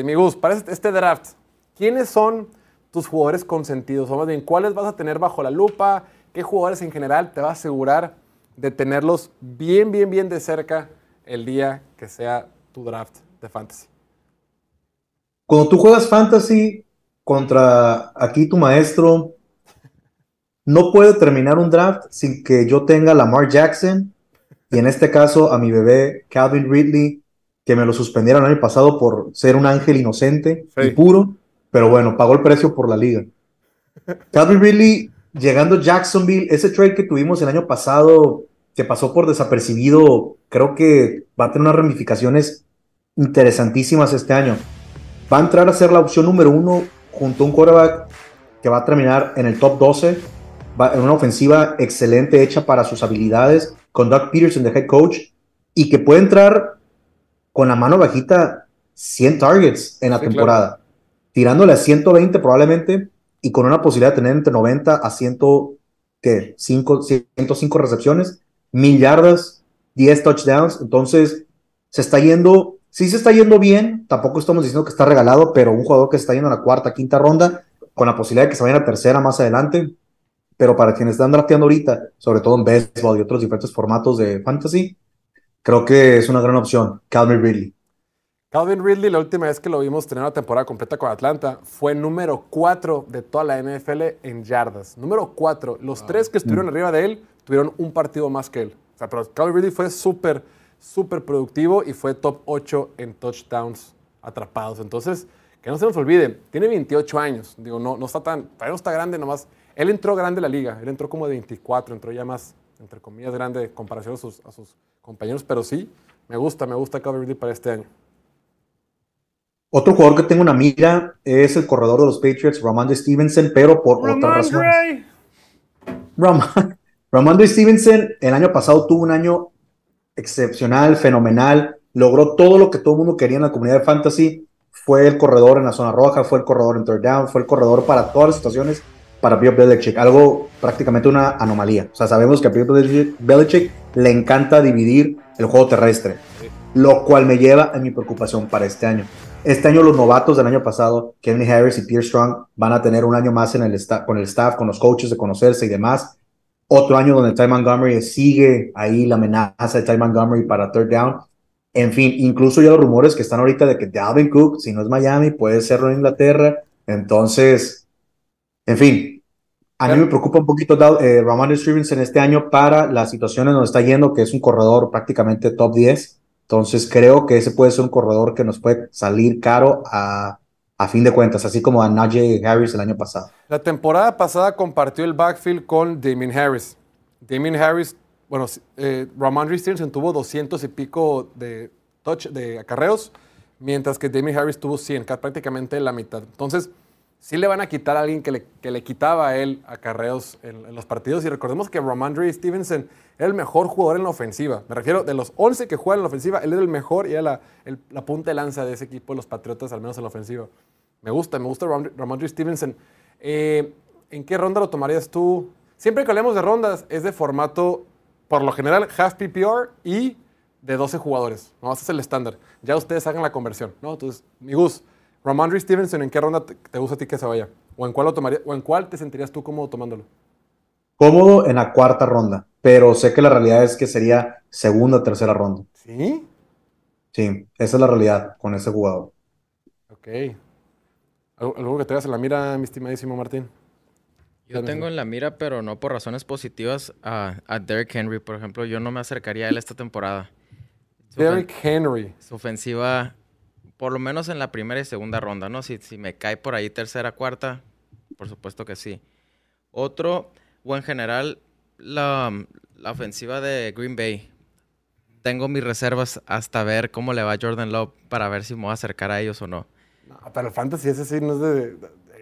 Amigos, para este, este draft, ¿quiénes son tus jugadores consentidos? O más bien, ¿cuáles vas a tener bajo la lupa? ¿Qué jugadores en general te va a asegurar de tenerlos bien, bien, bien de cerca el día que sea tu draft de fantasy? Cuando tú juegas fantasy contra aquí tu maestro, no puede terminar un draft sin que yo tenga Lamar Jackson y en este caso a mi bebé Calvin Ridley, que me lo suspendieron el año pasado por ser un ángel inocente y puro, pero bueno, pagó el precio por la liga. Calvin Ridley llegando a Jacksonville, ese trade que tuvimos el año pasado, que pasó por desapercibido, creo que va a tener unas ramificaciones interesantísimas este año. Va a entrar a ser la opción número uno junto a un quarterback que va a terminar en el top 12, va en una ofensiva excelente hecha para sus habilidades, con Doug Peterson de head coach, y que puede entrar con la mano bajita 100 targets en la temporada, tirándole a 120 probablemente, y con una posibilidad de tener entre 90 a 100, ¿qué? 5, 105 recepciones, mil yardas, 10 touchdowns. Entonces, se está yendo, sí se está yendo bien. Tampoco estamos diciendo que está regalado, pero un jugador que se está yendo a la cuarta, quinta ronda, con la posibilidad de que se vaya a la tercera más adelante. Pero para quienes están drafteando ahorita, sobre todo en baseball y otros diferentes formatos de fantasy, creo que es una gran opción. Calvin Ridley. Calvin Ridley, la última vez que lo vimos tener una temporada completa con Atlanta, fue número 4 de toda la NFL en yardas. Número 4. Los tres que estuvieron arriba de él tuvieron un partido más que él. O sea, pero Calvin Ridley fue súper, súper productivo y fue top 8 en touchdowns atrapados. Entonces, que no se nos olvide, tiene 28 años. Digo, no, no está tan, todavía no está grande nomás. Él entró grande en la liga, él entró como de 24, entró ya más, entre comillas, grande en comparación a sus, a sus compañeros, pero sí, me gusta, me gusta Calvin Ridley para este año. Otro jugador que tengo una mira es el corredor de los Patriots, Ramondre Stevenson, pero por otra razón. Ramondre Stevenson el año pasado tuvo un año excepcional, fenomenal, logró todo lo que todo el mundo quería en la comunidad de fantasy, fue el corredor en la zona roja, fue el corredor en third down, fue el corredor para todas las situaciones para Bill Belichick, algo prácticamente una anomalía. O sea, sabemos que a Bill Belichick le encanta dividir el juego terrestre, lo cual me lleva a mi preocupación para este año. Este año los novatos del año pasado, Kevin Harris y Pierre Strong, van a tener un año más en el con el staff, con los coaches de conocerse y demás. Otro año donde Ty Montgomery sigue ahí la amenaza de Ty Montgomery para third down. En fin, incluso ya los rumores que están ahorita de que Dalvin Cook, si no es Miami, puede serlo en Inglaterra. Entonces, en fin, a mí me preocupa un poquito eh, Ramon Stevenson este año para la situación en donde está yendo, que es un corredor prácticamente top 10 entonces creo que ese puede ser un corredor que nos puede salir caro a, a fin de cuentas, así como a Najee Harris el año pasado. La temporada pasada compartió el backfield con Damien Harris. Damien Harris, bueno, eh, Ramondre Stevenson tuvo 200 y pico de touch, de acarreos, mientras que Damien Harris tuvo 100, prácticamente la mitad. Entonces, sí le van a quitar a alguien que le, que le quitaba a él acarreos en, en los partidos. Y recordemos que Ramondre Stevenson era el mejor jugador en la ofensiva. Me refiero, de los 11 que juegan en la ofensiva, él era el mejor y era la, la punta de lanza de ese equipo, los Patriotas, al menos en la ofensiva. Me gusta, me gusta Ramondre Stevenson. Eh, ¿En qué ronda lo tomarías tú? Siempre que hablemos de rondas, es de formato, por lo general, half PPR y de 12 jugadores. No, ese es el estándar. Ya ustedes hagan la conversión. ¿no? Entonces, mi Gus, Ramondre Stevenson, ¿en qué ronda te, gusta a ti que se vaya? ¿O en cuál lo tomaría, o en cuál te sentirías tú cómodo tomándolo? Cómodo en la cuarta ronda pero sé que la realidad es que sería segunda o tercera ronda. ¿Sí? Sí, esa es la realidad con ese jugador. Ok. ¿Algo que te hagas en la mira, mi estimadísimo Martín? Yo tengo en la mira, pero no por razones positivas, a, a Derrick Henry. Por ejemplo, yo no me acercaría a él esta temporada. Derrick Henry. Su ofensiva, por lo menos en la primera y segunda ronda, ¿no? Si, si me cae por ahí tercera, cuarta, por supuesto que sí. Otro, o en general, la, ofensiva de Green Bay. Tengo mis reservas hasta ver cómo le va a Jordan Love para ver si me voy a acercar a ellos o no. No, pero el fantasy ese sí no es de...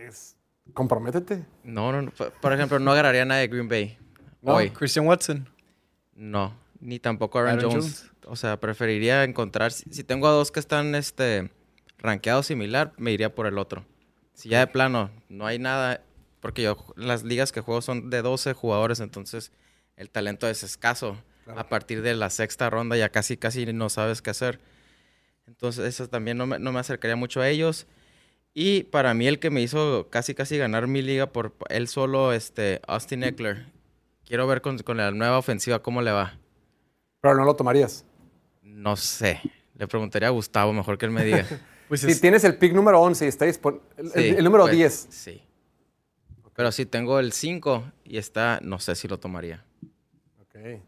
es, comprométete. No, no, Por ejemplo, no agarraría a nadie de Green Bay. hoy. Christian Watson. No, ni tampoco Aaron, Jones. O sea, preferiría encontrar... Si, tengo a dos que están este, rankeados similar, me iría por el otro. Si ya de plano no hay nada porque yo, las ligas que juego son de 12 jugadores, entonces el talento es escaso. A partir de la sexta ronda ya casi, casi no sabes qué hacer. Entonces, eso también no me, no me acercaría mucho a ellos. Y para mí el que me hizo casi casi ganar mi liga por él solo, este, Austin Eckler. Quiero ver con, con la nueva ofensiva cómo le va. Pero no lo tomarías. No sé. Le preguntaría a Gustavo, mejor que él me diga. Pues Si es- tienes el pick número 11 y está dispon- el, Sí, el número pues, 10. Sí. Pero si tengo el 5 y está, no sé si lo tomaría. Ok.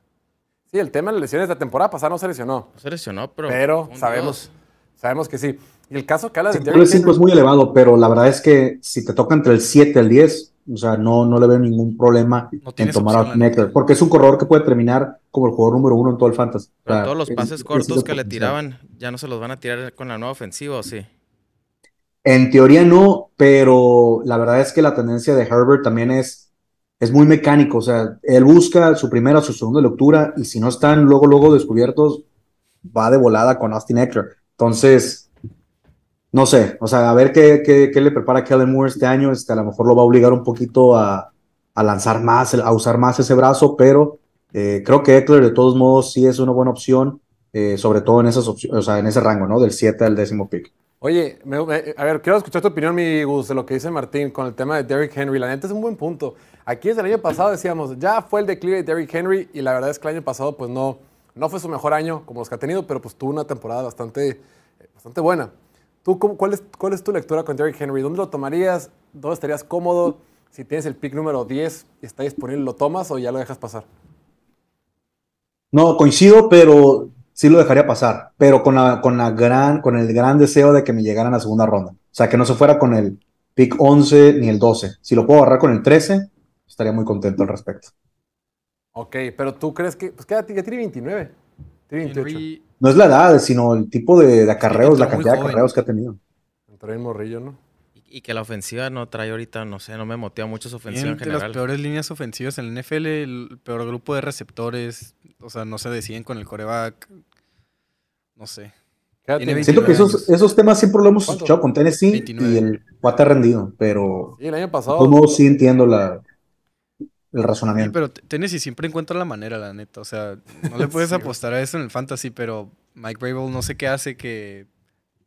Sí, el tema de las lesiones de la temporada pasada no se lesionó. No se lesionó, pero. Pero sabemos, sabemos que sí. Y el caso que habla de El Derrick 5 es muy elevado, pero la verdad es que si te toca entre el 7 y el 10, o sea, no, no le veo ningún problema No en tomar a Austin porque es un corredor que puede terminar como el jugador número uno en todo el fantasy. O sea, todos los es- pases es- cortos es que le tiraban, ya no se los van a tirar con la nueva ofensiva, ¿o sí? En teoría no, pero la verdad es que la tendencia de Herbert también es, es muy mecánico. O sea, él busca su primera, su segunda lectura y si no están luego, luego descubiertos, va de volada con Austin Eckler. Entonces, no sé, o sea, a ver qué, qué, qué le prepara Kellen Moore este año. Este, a lo mejor lo va a obligar un poquito a, lanzar más, a usar más ese brazo, pero eh, creo que Eckler de todos modos sí es una buena opción, eh, sobre todo en esas o sea, en ese rango, ¿no? Del 7 al décimo pick. Oye, me- me- a ver, quiero escuchar tu opinión, mi Gus, de lo que dice Martín con el tema de Derrick Henry. La neta es un buen punto. Aquí desde el año pasado decíamos, ya fue el declive de Derrick Henry y la verdad es que el año pasado pues no, no fue su mejor año como los que ha tenido, pero pues tuvo una temporada bastante, bastante buena. ¿Tú cómo- cuál, es, cuál es tu lectura con Derrick Henry? ¿Dónde lo tomarías? ¿Dónde estarías cómodo? Si tienes el pick número 10 y está disponible, ¿lo tomas o ya lo dejas pasar? No, coincido, pero sí lo dejaría pasar, pero con la, con la gran, con el gran deseo de que me llegaran a segunda ronda. O sea, que no se fuera con el pick 11 ni el 12. Si lo puedo agarrar con el 13, estaría muy contento al respecto. Ok, pero tú crees que, pues quédate, ya tiene 29, tiene 28. Henry, No es la edad, sino el tipo de, de acarreos, la cantidad de acarreos que ha tenido. Entró en morrillo, ¿no? Y, y que la ofensiva no trae ahorita, no sé, no me motiva mucho su ofensiva tiene en las peores líneas ofensivas en el NFL, el peor grupo de receptores. O sea, no se deciden con el coreback. No sé. Siento que 29 esos, esos temas siempre lo hemos ¿Cuánto? escuchado con Tennessee 29. y el cuate ha rendido, pero Sí, el año pasado. modos sí entiendo la, el Sí, razonamiento. pero T- Tennessee siempre encuentra la manera, la neta. O sea, no le puedes Sí, apostar a eso en el fantasy, pero Mike Vrabel no sé qué hace que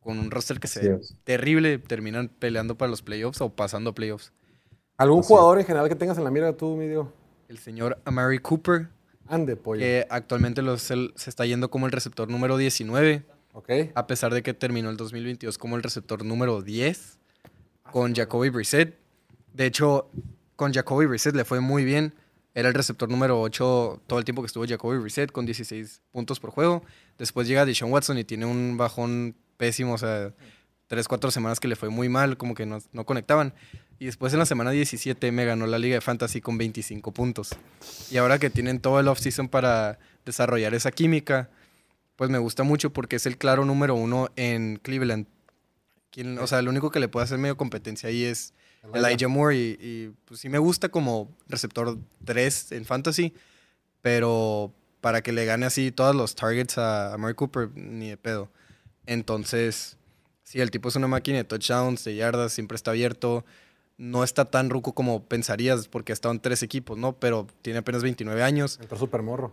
con un roster que se terrible terminan peleando para los playoffs o pasando a playoffs. ¿Algún Así es. jugador en general que tengas en la mira tú, mi Diego? El señor Amari Cooper, Ande, pollo. que actualmente los- el- se está yendo como el receptor número 19, Ok. a pesar de que terminó el 2022 como el receptor número 10 con Jacoby Brissett. De hecho, con Jacoby Brissett le fue muy bien. Era el receptor número 8 todo el tiempo que estuvo Jacoby Brissett con 16 puntos por juego. Después llega Deshaun Watson y tiene un bajón pésimo, o sea, 3, 4 semanas que le fue muy mal, como que no, no conectaban. Y después en la semana 17 me ganó la Liga de Fantasy con 25 puntos. Y ahora que tienen todo el offseason para desarrollar esa química, pues me gusta mucho porque es el claro número uno en Cleveland. Quien- o sea, el único que le puede hacer medio competencia ahí es Elijah Moore y, y, pues sí me gusta como receptor 3 en fantasy, pero para que le gane así todos los targets a, a Murray Cooper, ni de pedo. Entonces, sí, el tipo es una máquina de touchdowns, de yardas, siempre está abierto. No está tan ruco como pensarías porque ha estado en tres equipos, ¿no? Pero tiene apenas 29 años. Entró súper morro.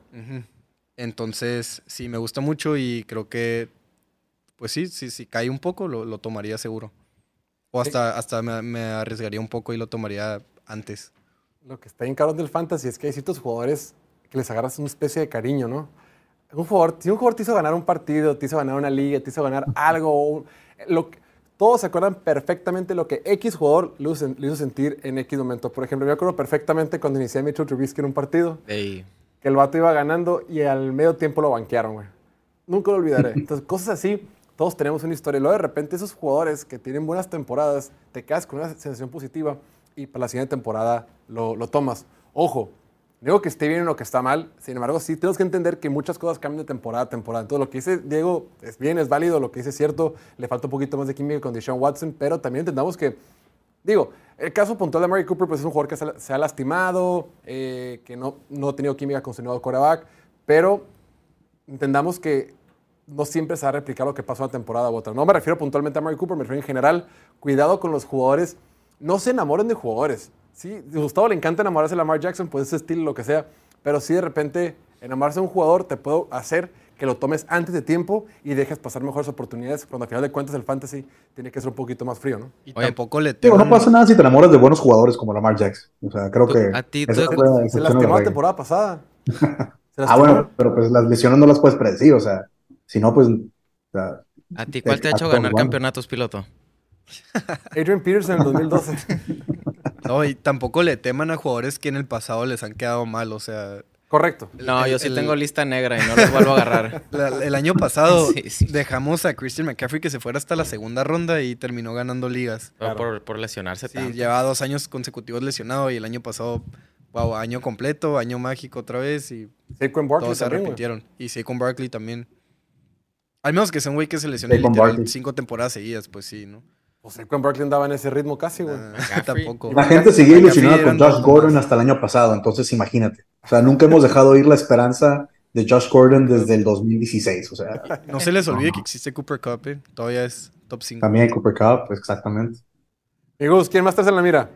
Entonces, sí, me gusta mucho y creo que, pues sí, sí, si cae un poco, lo, lo tomaría seguro. O hasta, hasta me, me arriesgaría un poco y lo tomaría antes. Lo que está bien caro del fantasy es que hay ciertos jugadores que les agarras una especie de cariño, ¿no? Un jugador, si un jugador te hizo ganar un partido, te hizo ganar una liga, te hizo ganar algo, lo, todos se acuerdan perfectamente lo que X jugador le hizo, le hizo sentir en X momento. Por ejemplo, yo me acuerdo perfectamente cuando inicié a Mitchell Trubisky en un partido, Ey, que el vato iba ganando y al medio tiempo lo banquearon, güey. Nunca lo olvidaré. Entonces, cosas así, todos tenemos una historia. Y luego de repente esos jugadores que tienen buenas temporadas, te quedas con una sensación positiva y para la siguiente temporada lo, lo tomas. Ojo, digo que esté bien o que está mal, sin embargo, sí tenemos que entender que muchas cosas cambian de temporada a temporada. Entonces, lo que dice Diego es bien, es válido, lo que dice es cierto, le falta un poquito más de química con Deshaun Watson, pero también entendamos que Digo, el caso puntual de Mary Cooper pues es un jugador que se, ha lastimado, eh, que no, no ha tenido química con su nuevo quarterback, pero entendamos que no siempre se va a replicar lo que pasó una temporada u otra. No me refiero puntualmente a Mary Cooper, me refiero en general. Cuidado con los jugadores. No se enamoren de jugadores. Sí, a Gustavo le encanta enamorarse de Lamar Jackson, pues ese estilo, lo que sea. Pero sí, de repente, enamorarse de un jugador te puede hacer que lo tomes antes de tiempo y dejes pasar mejores oportunidades, cuando al final de cuentas el fantasy tiene que ser un poquito más frío, ¿no? Y Oye, tampoco le Digo, teman. no pasa nada si te enamoras de buenos jugadores como Lamar Jackson. O sea, creo que. a ti, la Se lastimó la temporada pasada. Se Ah, bueno, pero pues las lesiones no las puedes predecir, o sea, si no, pues. o sea, ¿A ti cuál te ha hecho ganar campeonatos, piloto? Adrian Peterson en el 2012. No, y tampoco le teman a jugadores que en el pasado les han quedado mal. O sea, Correcto. No, El- yo sí el- tengo lista negra y no los vuelvo a agarrar. la- el año pasado Sí, sí. dejamos a Christian McCaffrey que se fuera hasta la segunda ronda y terminó ganando ligas. Por- Por, por lesionarse Sí, tanto. llevaba dos años consecutivos lesionado y el año pasado, wow, año completo, año mágico otra vez y Saquon Barkley todos se arrepintieron. Y sí, con Barkley también. Al menos que sea un güey que se lesione Saquon literal Barkley. cinco temporadas seguidas, pues sí, ¿no? Pues Saquon Barkley andaba en ese ritmo casi, güey. Ah, tampoco. La gente seguía ilusionada con Josh Gordon hasta el año pasado, entonces imagínate. O sea, nunca hemos dejado ir la esperanza de Josh Gordon desde el 2016. O sea, No se les olvide que existe Cooper Cup, eh. todavía es top 5. también hay Cooper Cup, pues, exactamente. Amigos, ¿quién más traes en la mira?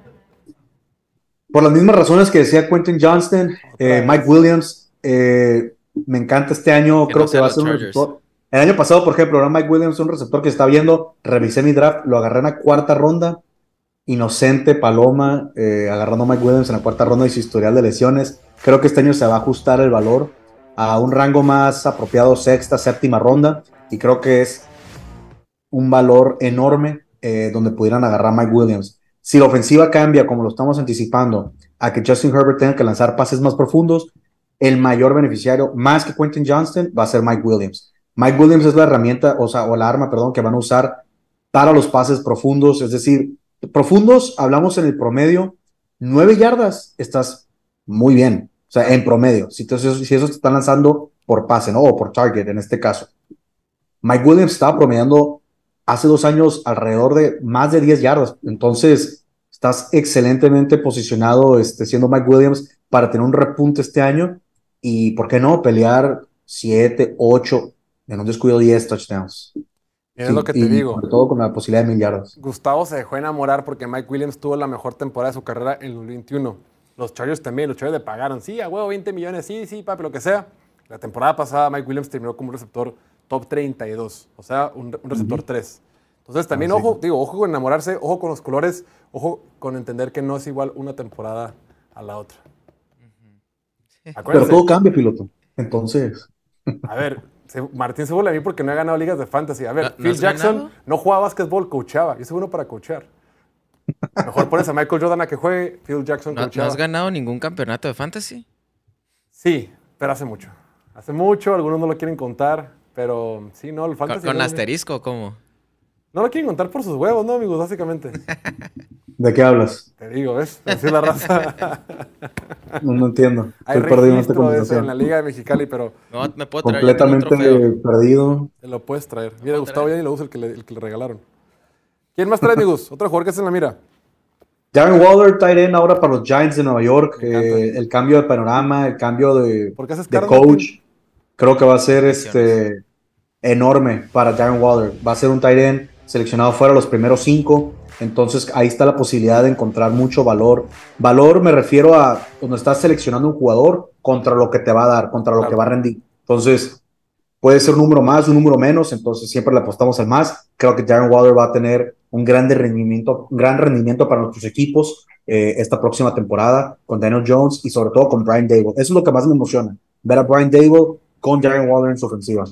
Por las mismas razones que decía Quentin Johnston, eh. Mike Williams, eh, me encanta este año, Que creo no que va a ser un. El año pasado, por ejemplo, era Mike Williams, un receptor que está viendo, revisé mi draft, lo agarré en la cuarta ronda, inocente, paloma, eh, agarrando a Mike Williams en la cuarta ronda y su historial de lesiones. Creo que este año se va a ajustar el valor a un rango más apropiado, sexta, séptima ronda, y creo que es un valor enorme eh, donde pudieran agarrar Mike Williams. Si la ofensiva cambia, como lo estamos anticipando, a que Justin Herbert tenga que lanzar pases más profundos, el mayor beneficiario, más que Quentin Johnston, va a ser Mike Williams. Mike Williams es la herramienta, o sea, o la arma, perdón, que van a usar para los pases profundos, es decir, profundos, hablamos en el promedio, nueve yardas, estás muy bien, o sea, en promedio, si, te- si te están lanzando por pase, ¿no? O por target en este caso. Mike Williams estaba promediando hace dos años alrededor de más de 10 yardas. Entonces, estás excelentemente posicionado este, siendo Mike Williams para tener un repunte este año y, ¿por qué no? Pelear 7, 8, en un descuido 10 touchdowns. Es Sí, lo que te y digo. Sobre todo con la posibilidad de mil yardas. Gustavo se dejó enamorar porque Mike Williams tuvo la mejor temporada de su carrera en el 2021. Los Chargers también, los Chargers le pagaron, sí, a huevo, 20 millones, sí, sí, papi, lo que sea. La temporada pasada Mike Williams terminó como un receptor top 32, o sea, un, un receptor 3. Entonces también, Ah, sí. ojo, digo, ojo con enamorarse, ojo con los colores, ojo con entender que no es igual una temporada a la otra. Pero todo cambia, piloto. Entonces, a ver, Martín se burla de mí porque no he ganado ligas de fantasy. A ver, ¿No- no Phil Jackson ganado? no jugaba básquetbol, coachaba. Yo soy bueno para coachar. Mejor pones a Michael Jordan a que juegue, Phil Jackson ¿No, no coachaba. has ganado ningún campeonato de fantasy? Sí, pero hace mucho. Hace mucho, algunos no lo quieren contar, pero sí, no, el ¿Con, fantasy. con asterisco cómo? No lo quieren contar por sus huevos, ¿no, amigos? Básicamente. ¿de qué hablas? Te digo, ¿ves? Así es la raza. No, no entiendo. Hay Estoy perdido en esta eso en conversación. la Liga de Mexicali, pero No, me puedo traer Completamente perdido. te lo puedes traer. Mira, Gustavo traer? ya ni lo usa el que le, el que le regalaron. ¿Quién más trae, amigos? Otro jugador que es en la mira. Darren Waller, tight end ahora para los Giants de Nueva York. Eh, el cambio de panorama, el cambio de, ¿Por qué haces de coach, creo que va a ser este enorme para Darren Waller. Va a ser un tight end seleccionado fuera los primeros cinco. Entonces ahí está la posibilidad de encontrar mucho valor. Valor me refiero a cuando estás seleccionando un jugador contra lo que te va a dar, contra lo Claro. que va a rendir. Entonces puede ser un número más, un número menos. Entonces siempre le apostamos al más. Creo que Darren Waller va a tener un gran rendimiento, un gran rendimiento para nuestros equipos eh, esta próxima temporada con Daniel Jones y sobre todo con Brian Dable. Eso es lo que más me emociona, ver a Brian Dable con Darren Waller en su ofensiva.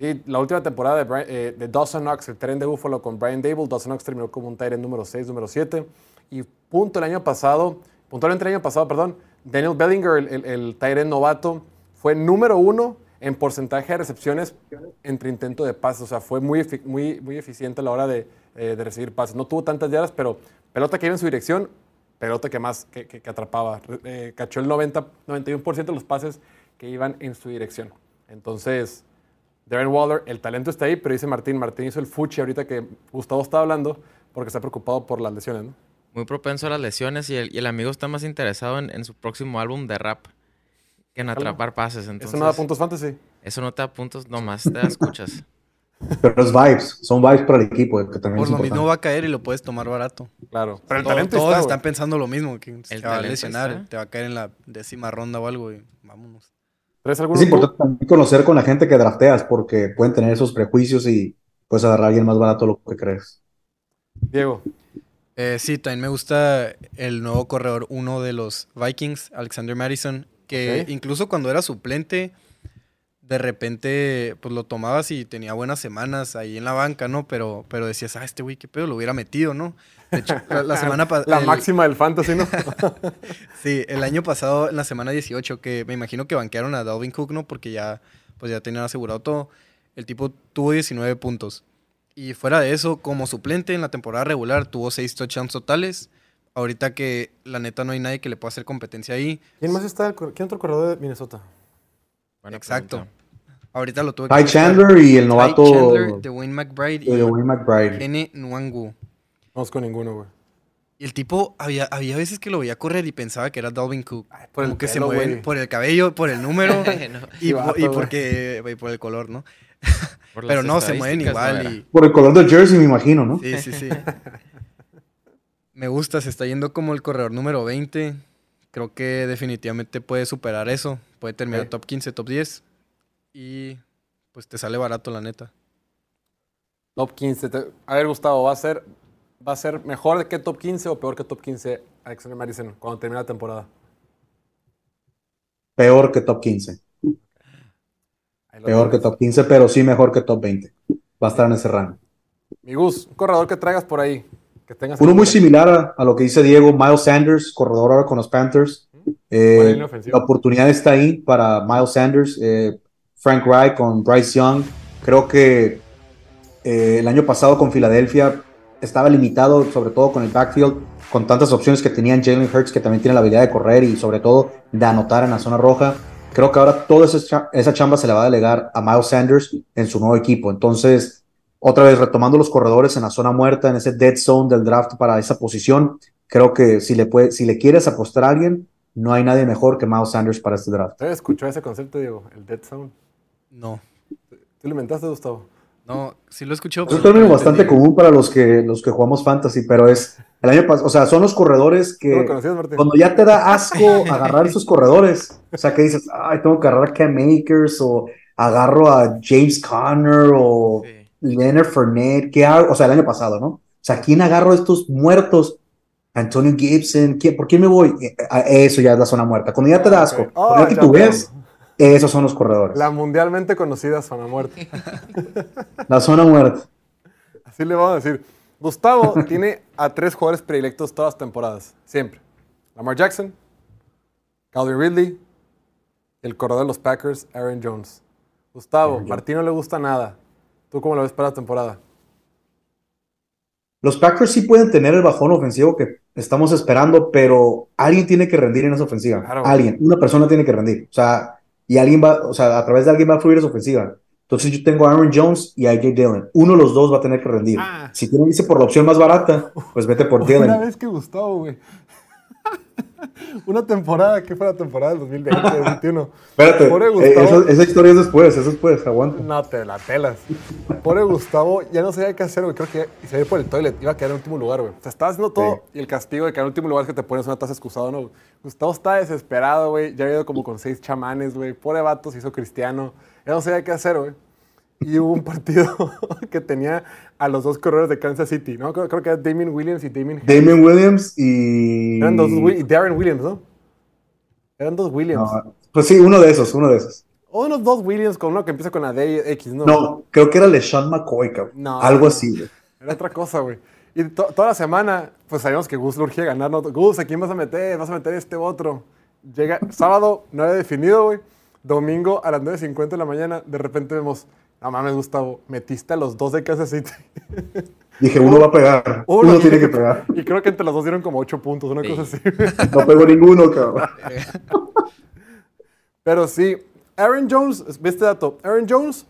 Sí, la última temporada de, Bri- eh, de Dawson Knox, el tren de Buffalo con Brian Dable. Dawson Knox terminó como un Tyrant número 6, número 7. Y punto el año pasado, puntualmente el año pasado, perdón, Daniel Bellinger, el, el, el end novato, fue número uno en porcentaje de recepciones entre intento de pases. O sea, fue muy, muy, muy eficiente a la hora de, eh, de recibir pases. No tuvo tantas yardas, pero pelota que iba en su dirección, pelota que más que, que- que atrapaba. Eh, cachó el 90, 91% de los pases que iban en su dirección. Entonces, Darren Waller, el talento está ahí, pero dice Martín, Martín hizo el fuchi ahorita que Gustavo está hablando porque está preocupado por las lesiones, ¿no? Muy propenso a las lesiones y el, y el amigo está más interesado en, en su próximo álbum de rap que en atrapar pases. Entonces, Eso no da puntos fantasy. Eso no te da puntos, nomás te da escuchas. Pero es vibes, son vibes para el equipo, que también Por es lo mismo va a caer y lo puedes tomar barato. Claro. Pero el Todo- talento todos está, están pensando lo mismo, que El te va a lesionar, está. te va a caer en la décima ronda o algo y vámonos. ¿Traes alguno Es importante también conocer con la gente que drafteas porque pueden tener esos prejuicios y puedes agarrar a alguien más barato lo que crees. Diego. Eh, sí, también me gusta el nuevo corredor uno de los Vikings, Alexander Madison, que incluso cuando era suplente, de repente pues lo tomabas y tenía buenas semanas ahí en la banca, ¿no? Pero, pero decías, ah, este güey, qué pedo, lo hubiera metido, ¿no? De hecho, la, la semana pasada... La máxima del fantasy, ¿no? Sí, el año pasado, en la semana 18, que me imagino que banquearon a Dalvin Cook, ¿no? Porque ya, pues ya tenían asegurado todo. El tipo tuvo 19 puntos. Y fuera de eso, como suplente en la temporada regular, tuvo 6 touchdowns totales. Ahorita que la neta no hay nadie que le pueda hacer competencia ahí. ¿Quién más está? ¿Quién otro corredor de Minnesota? Buena Exacto. pregunta. Ahorita lo tuve Ty buscar. Chandler y el Ty novato Chandler, Dwayne McBride de y Wayne McBride. N. Nwangu. Vamos con ninguno, güey. Y el tipo, había, había veces que lo veía correr y pensaba que era Dalvin Cook. por el Como que se pelo, mueven por el cabello, por el número No, y, vato, porque y por el color, ¿no? Pero no, se mueven no igual y Por el color del jersey, me imagino, ¿no? sí, sí, sí. Me gusta, se está yendo como el corredor número 20. Creo que definitivamente puede superar eso. Puede terminar top 15, top 10 y pues te sale barato la neta. Top 15. Te- A ver, Gustavo, ¿va a ser, ¿va a ser mejor que top 15 o peor que top 15 Alexander Madison cuando termine la temporada? Peor que top 15. Ahí lo Peor que top 15, pero sí mejor que top 20. Va a estar en ese rango. Mi Gus, un corredor que traigas por ahí. Que tengas Uno muy similar a, a lo que dice Diego, Miles Sanders, corredor ahora con los Panthers. Eh, la oportunidad está ahí para Miles Sanders, eh, Frank Reich con Bryce Young. Creo que eh, el año pasado con Filadelfia estaba limitado, sobre todo con el backfield, con tantas opciones que tenían Jalen Hurts, que también tiene la habilidad de correr y sobre todo de anotar en la zona roja. Creo que ahora toda esa, cha- esa chamba se le va a delegar a Miles Sanders en su nuevo equipo. Entonces, otra vez retomando los corredores en la zona muerta, en ese dead zone del draft para esa posición, creo que si le, puede, si le quieres apostar a alguien, no hay nadie mejor que Miles Sanders para este draft. ¿Usted escuchó ese concepto, Diego? El Dead Zone. No, ¿Tú lo inventaste, Gustavo? no, sí lo escuchó. Es un término bastante entendí. común para los que, los que jugamos fantasy, pero es el año pasado, o sea, son los corredores ¿Tú lo que conocías, cuando ya te da asco agarrar esos corredores, o sea, que dices, ay, tengo que agarrar a Cam Akers o agarro a James Conner o Sí. Leonard Fournette, ¿qué hago? O sea, el año pasado, ¿no? O sea, ¿quién agarro a estos muertos? Antonio Gibson, ¿quién- ¿por quién me voy? Eh, a- Eso ya es la zona muerta. Cuando ya te da asco, Ok. cuando Ah, ya titubeas. Esos son los corredores. La La, mundialmente conocida zona muerte. zona muerta. Así le vamos a decir. Gustavo tiene a tres jugadores predilectos todas las temporadas. Siempre. Lamar Jackson, Calvin Ridley, el corredor de los Packers, Aaron Jones. Gustavo, Aaron Jones. Martín no le gusta nada. ¿Tú cómo lo ves para la temporada? Los Packers sí pueden tener el bajón ofensivo que estamos esperando, pero alguien tiene que rendir en esa ofensiva. Claro. Alguien, una persona tiene que rendir. O sea, y alguien va, o sea, a través de alguien va a fluir esa ofensiva. Entonces yo tengo a Aaron Jones y a AJ Dillon. Uno de los dos va a tener que rendir. Ah. Si tiene irse por la opción más barata, pues vete por Una Dillon. vez que Gustavo, güey. Una temporada, ¿qué fue la temporada del 2020, 2021? Espérate, eh, Gustavo. esa, esa historia es después, eso es después, aguanta. No te la pelas. Pobre Gustavo, ya no sabía qué hacer, güey. Creo que se iba por el toilet, iba a quedar en último lugar, güey. O sea, estaba haciendo todo y el castigo de quedar en último lugar es que te pones una taza excusado, ¿no? Gustavo está desesperado, güey. Ya había ido como con seis chamanes, güey. Pobre vato, se hizo cristiano. Ya no sabía qué hacer, güey. Y hubo un partido que tenía a los dos corredores de Kansas City, ¿no? Creo, creo que era Damien Williams y Damien Damon Williams y... Eran dos, y Darren Williams, ¿no? Eran dos Williams. No, pues sí, uno de esos, uno de esos. O unos dos Williams con uno que empieza con la D X, ¿no? No, creo que era LeSean McCoy, cabrón. No. Algo así, güey. Era otra cosa, güey. Y to- toda la semana, pues sabíamos que Gus le urgía ganar. ¿no? Gus, ¿a quién vas a meter? ¿Vas a meter este otro? Llega sábado, no había definido, güey. Domingo a las 9.50 de la mañana, de repente vemos, no mames, Gustavo, metiste a los dos de Kansas City. Dije, uno va a pegar, uno, tiene que pegar. Y creo que entre los dos dieron como 8 puntos, una Sí. cosa así. No pegó ninguno, cabrón. Pero sí, Aaron Jones, ve este dato. Aaron Jones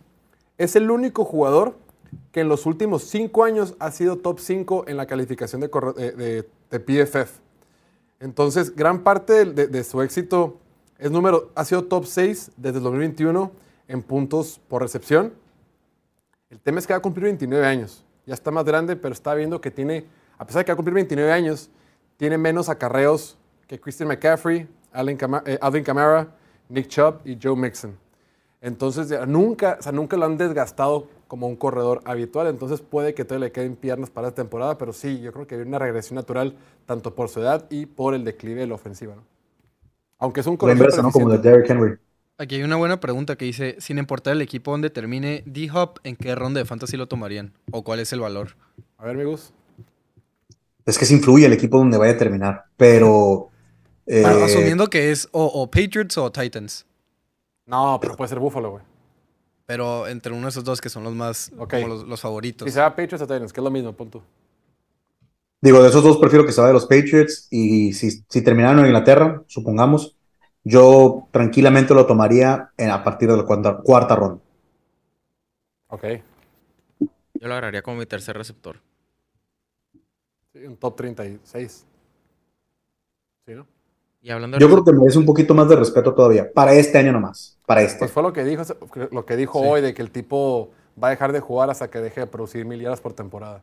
es el único jugador que en los últimos cinco años ha sido top 5 en la calificación de, de- de- de PFF. Entonces, gran parte de, de- de su éxito es número, ha sido top 6 desde el 2021 en puntos por recepción. El tema es que va a cumplir 29 años. Ya está más grande, pero está viendo que tiene, a pesar de que va a cumplir 29 años, tiene menos acarreos que Christian McCaffrey, Alvin, Cama- eh, Alvin Kamara, Nick Chubb y Joe Mixon. Entonces, nunca, o sea, nunca lo han desgastado como un corredor habitual, entonces puede que todavía le queden piernas para esta temporada, pero sí, yo creo que hay una regresión natural tanto por su edad y por el declive de la ofensiva. ¿no? Aunque es un La corredor. inversa, ¿no? Como de Derrick Henry. Aquí hay una buena pregunta que dice, sin importar el equipo donde termine D-Hop, ¿en qué ronda de fantasy lo tomarían? ¿O cuál es el valor? A ver, amigos. Es que sí influye el equipo donde vaya a terminar, pero... eh, Asumiendo que es o, o Patriots o Titans. No, pero puede ser Buffalo, güey. Pero entre uno de esos dos que son los más, como los, los favoritos. Si se va Patriots o Titans, que es lo mismo, punto. Digo, de esos dos prefiero que se vaya de los Patriots y si, si terminaron en Inglaterra, supongamos, yo tranquilamente lo tomaría en- a partir de la cuarta, cuarta ronda. Ok. Yo lo agarraría como mi tercer receptor. Sí, un top 36. ¿Sí, no? Y hablando de Yo creo que merece un poquito más de respeto todavía, para este año nomás, para este. Pues fue lo que dijo, lo que dijo Sí. hoy, de que el tipo va a dejar de jugar hasta que deje de producir mil yardas por temporada.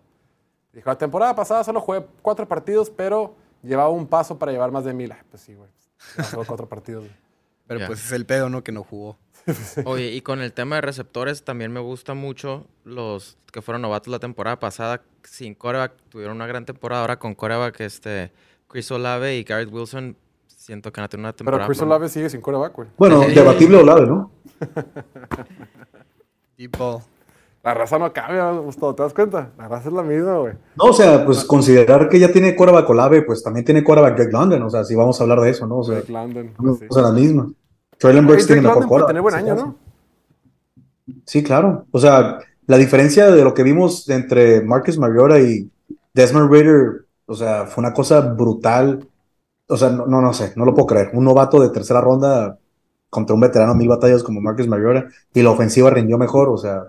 Dijo, la temporada pasada solo jugué cuatro partidos, pero llevaba un paso para llevar más de mil. Pues sí, güey. Solo cuatro partidos. Pero pues es el pedo, ¿no? Que no jugó. Oye, y con el tema de receptores también me gusta mucho los que fueron novatos la temporada pasada. Sin coreback tuvieron una gran temporada. Ahora con coreback, este, Chris Olave y Garrett Wilson, siento que a tener una Pero temporada. Chris Olave sigue sin coreback, güey. Bueno, debatible Olave, ¿no? Deep ball. La raza no cambia, Gustavo, ¿te das cuenta? La raza es la misma, güey. No, o sea, pues considerar que ya tiene quarterback Olave, pues también tiene quarterback Greg London, o sea, si vamos a hablar de eso, ¿no? O sea, Drake London. no sí. las mismas. Traylon Burks tiene Drake mejor quarterback. tener buen año. ¿no? Sí, claro. O sea, la diferencia de lo que vimos entre Marcus Mariota y Desmond Ritter, o sea, fue una cosa brutal. O sea, no, no, no sé, no lo puedo creer. Un novato de tercera ronda contra un veterano mil batallas como Marcus Mariota y la ofensiva rindió mejor, o sea,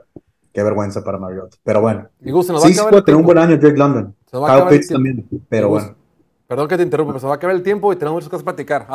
qué vergüenza para Mariota. Pero bueno, Y Gus, se nos va a sí, sí acabar puede el tener un buen año Drake London. Se va a Kyle acabar el Pitts tiempo. también, pero Gus, bueno. Perdón que te interrumpa, pero se va a acabar el tiempo y tenemos muchas cosas que platicar. Ahora,